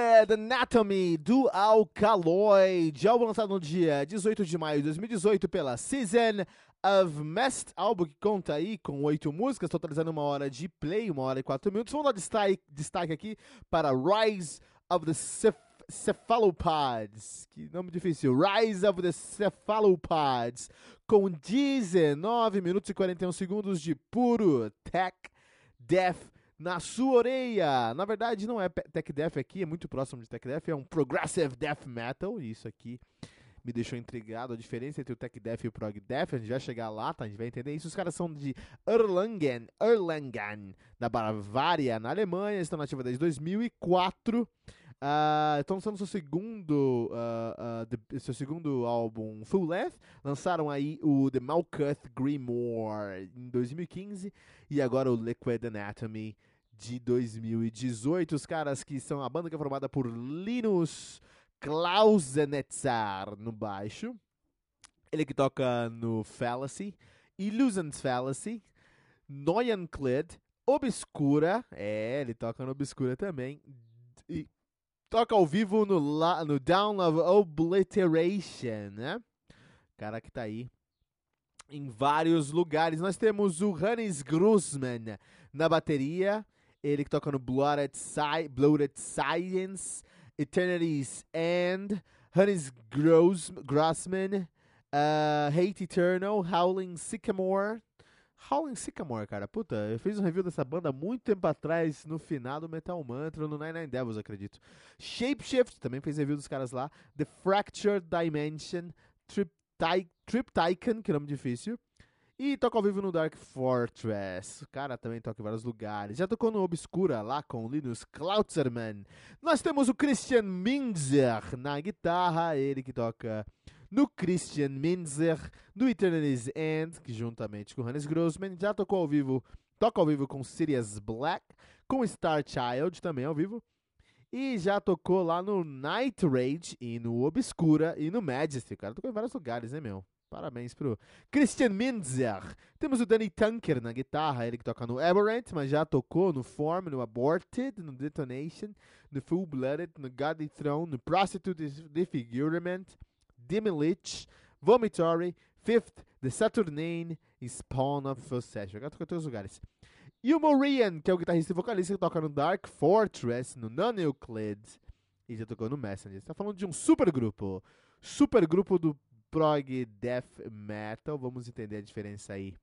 Liquid Anatomy do Alkaloid, álbum lançado no dia 18 de maio de 2018 pela Season of Mest, álbum que conta aí com oito músicas, totalizando uma hora de play, uma hora e quatro minutos. Vamos dar destaque, destaque aqui para Rise of the Ceph Cephalopods, que nome difícil, Rise of the Cephalopods, com 19 minutos e 41 segundos de puro tech death na sua orelha. Na verdade, não é Tech Death aqui, é muito próximo de Tech Death, é um Progressive Death Metal, e isso aqui me deixou intrigado. A diferença entre o Tech Death e o Prog Death, a gente vai chegar lá, tá? A gente vai entender isso. Os caras são de Erlangen, Erlangen, da Bavária, na Alemanha, estão nativos desde 2004. Uh, estão lançando seu segundo, uh, uh, the, seu segundo álbum Full Length. Lançaram aí o The Malkuth Grimoire em 2015 e agora o Liquid Anatomy de 2018. Os caras que são a banda que é formada por Linus Klausenetzar no baixo. Ele que toca no Fallacy, Illusions Fallacy, Noyan Klid, Obscura, é, ele toca no Obscura também, e toca ao vivo no, no Down of Obliteration, né? Cara que tá aí em vários lugares. Nós temos o Hannes Grossman na bateria, ele que toca no Blooded, Blooded Science, Eternity's End, Hannes Gross Grossman, uh, Hate Eternal, Howling Sycamore, Howling Sycamore, cara, puta, eu fiz um review dessa banda muito tempo atrás, no final do Metal Mantra, no Nine Nine Devils, acredito. Shapeshift, também fez review dos caras lá. The Fractured Dimension, Trip, Trip Tycoon, que nome difícil. E toca ao vivo no Dark Fortress. O cara também toca em vários lugares. Já tocou no Obscura, lá com o Linus Klautzerman. Nós temos o Christian Minzer na guitarra, ele que toca no Christian Minzer, no Eternity's End, que juntamente com Hannes Grossman já tocou ao vivo, toca ao vivo com Sirius Black, com Star Child também ao vivo. E já tocou lá no Night Rage e no Obscura e no Majesty, cara. Tocou em vários lugares, né, meu? Parabéns pro Christian Minzer. Temos o Danny Tunker na guitarra, ele que toca no Aberrant, mas já tocou no Form, no Aborted, no Detonation, no Full Blooded, no Godly Throne, no Prostitute Disfigurement, Dimilich, Vomitory, Fifth, The Saturnine e Spawn of Possession. Agora toca em todos os lugares. E o Morian, que é o guitarrista e vocalista que toca no Dark Fortress, no Non-Euclid, e já tocou no Messenger. Tá falando de um super grupo. Super grupo do prog death metal. Vamos entender a diferença aí.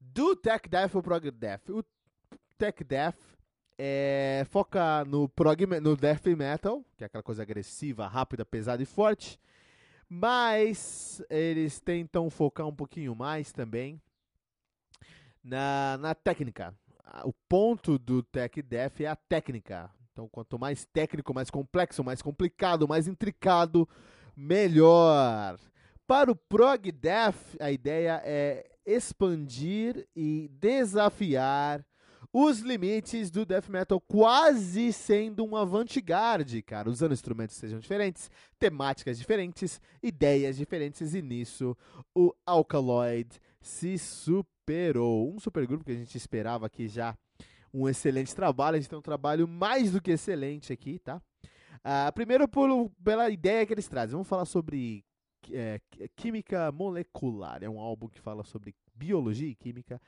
Do tech death ou prog death. O tech death é, foca no prog no death metal, que é aquela coisa agressiva, rápida, pesada e forte. Mas eles tentam focar um pouquinho mais também na, na técnica. O ponto do tech death é a técnica. Então, quanto mais técnico, mais complexo, mais complicado, mais intricado, melhor. Para o Prog Death, a ideia é expandir e desafiar os limites do death metal, quase sendo um avant-garde, cara, usando instrumentos sejam diferentes, temáticas diferentes, ideias diferentes, e nisso o Alkaloid se superou. Um supergrupo que a gente esperava aqui já um excelente trabalho, a gente tem um trabalho mais do que excelente aqui, tá? Uh, primeiro, pela ideia que eles trazem. Vamos falar sobre é, Química Molecular. É um álbum que fala sobre biologia e química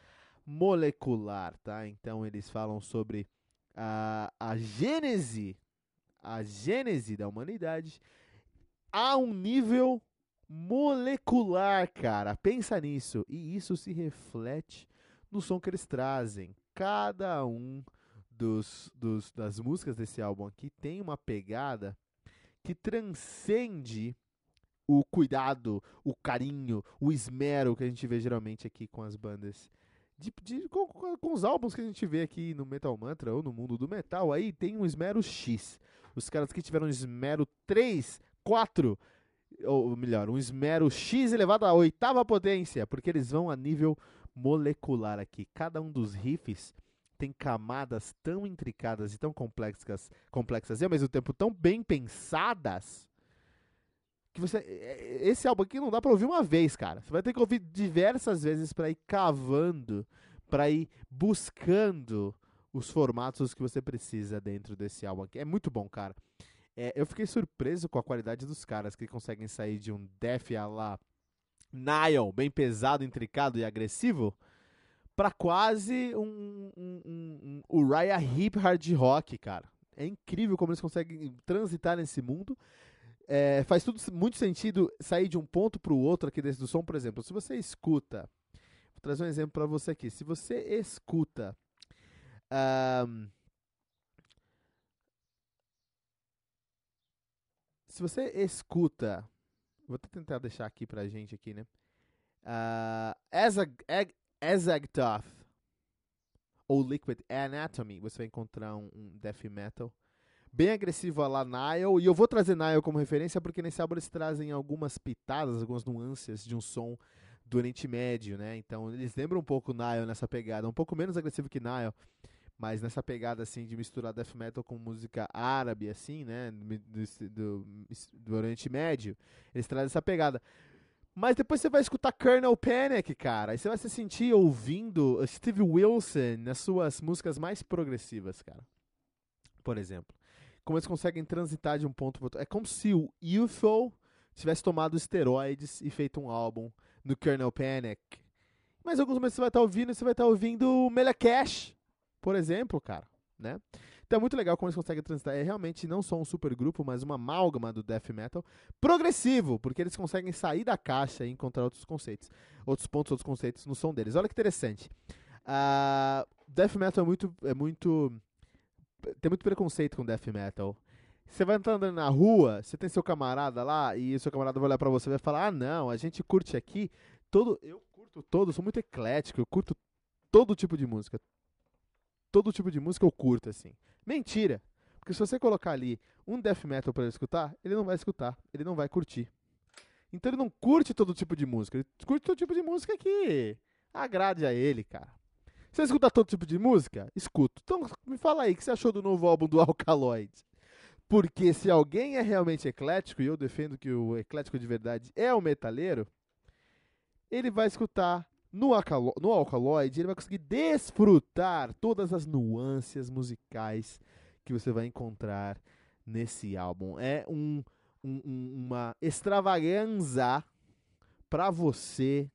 molecular, tá? Então, eles falam sobre a, a gênese, a gênese da humanidade a um nível molecular, cara. Pensa nisso. E isso se reflete no som que eles trazem. Cada um dos, dos, das músicas desse álbum aqui tem uma pegada que transcende o cuidado, o carinho, o esmero que a gente vê geralmente aqui com as bandas. De, de, com, com, os álbuns que a gente vê aqui no Metal Mantra ou no mundo do metal, aí tem um esmero X. Os caras que tiveram um esmero 3, 4, ou melhor, um esmero X elevado à oitava potência, porque eles vão a nível molecular aqui. Cada um dos riffs tem camadas tão intricadas e tão complexas, complexas e ao mesmo tempo tão bem pensadas que você esse álbum aqui não dá para ouvir uma vez, cara. Você vai ter que ouvir diversas vezes para ir cavando, para ir buscando os formatos que você precisa dentro desse álbum aqui. É muito bom, cara. É, eu fiquei surpreso com a qualidade dos caras que conseguem sair de um death a lá Nile, bem pesado, intricado e agressivo, para quase um, um, um, um Uriah Heep hard rock, cara. É incrível como eles conseguem transitar nesse mundo. É, faz tudo muito sentido sair de um ponto para o outro aqui dentro do som. Por exemplo, se você escuta, vou trazer um exemplo para você aqui. Se você escuta um, se você escuta, vou tentar deixar aqui pra gente aqui, né? Uh, Azagthoth ou Liquid Anatomy, você vai encontrar um, um death metal bem agressivo lá Nile, e eu vou trazer Nile como referência porque nesse álbum eles trazem algumas pitadas, algumas nuances de um som do Oriente Médio, né? Então eles lembram um pouco Nile nessa pegada, um pouco menos agressivo que Nile, mas nessa pegada assim de misturar death metal com música árabe assim, né, do, do, do Oriente Médio, eles trazem essa pegada. Mas depois você vai escutar Colonel Panic, cara, aí você vai se sentir ouvindo Steve Wilson nas suas músicas mais progressivas, cara. Por exemplo, como eles conseguem transitar de um ponto para outro. É como se o UFO tivesse tomado esteroides e feito um álbum no Colonel Panic. Mas alguns momentos você vai estar ouvindo, você vai estar ouvindo Melacash, por exemplo, cara, né? Então é muito legal como eles conseguem transitar. É realmente não só um super grupo, mas uma amálgama do death metal progressivo, porque eles conseguem sair da caixa e encontrar outros conceitos, outros pontos, outros conceitos no som deles. Olha que interessante. Uh, death metal é muito, é muito, tem muito preconceito com death metal. Você vai andando na rua, você tem seu camarada lá e seu camarada vai olhar para você e vai falar: "Ah, não, a gente curte aqui todo, eu curto todo, sou muito eclético, eu curto todo tipo de música, todo tipo de música eu curto, assim. Mentira! Porque se você colocar ali um death metal para ele escutar, ele não vai escutar, ele não vai curtir. Então ele não curte todo tipo de música, ele curte todo tipo de música que agrade a ele, cara. Você escuta todo tipo de música? Escuto. Então me fala aí, o que você achou do novo álbum do Alkaloid? Porque se alguém é realmente eclético, e eu defendo que o eclético de verdade é o metaleiro, ele vai escutar no, no Alkaloid, ele vai conseguir desfrutar todas as nuances musicais que você vai encontrar nesse álbum. É um, um, uma extravaganza para você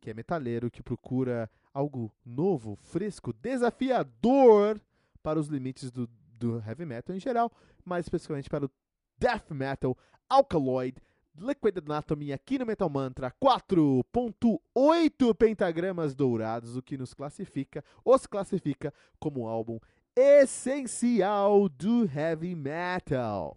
que é metaleiro, que procura algo novo, fresco, desafiador para os limites do, do heavy metal em geral, mais especificamente para o death metal Alkaloid Liquid Anatomy aqui no Metal Mantra 4.8 pentagramas dourados, o que nos classifica, os classifica como álbum essencial do heavy metal.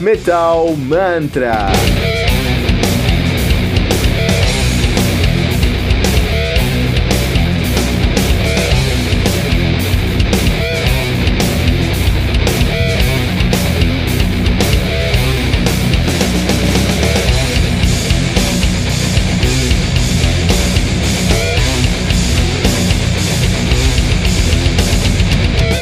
Metal Mantra.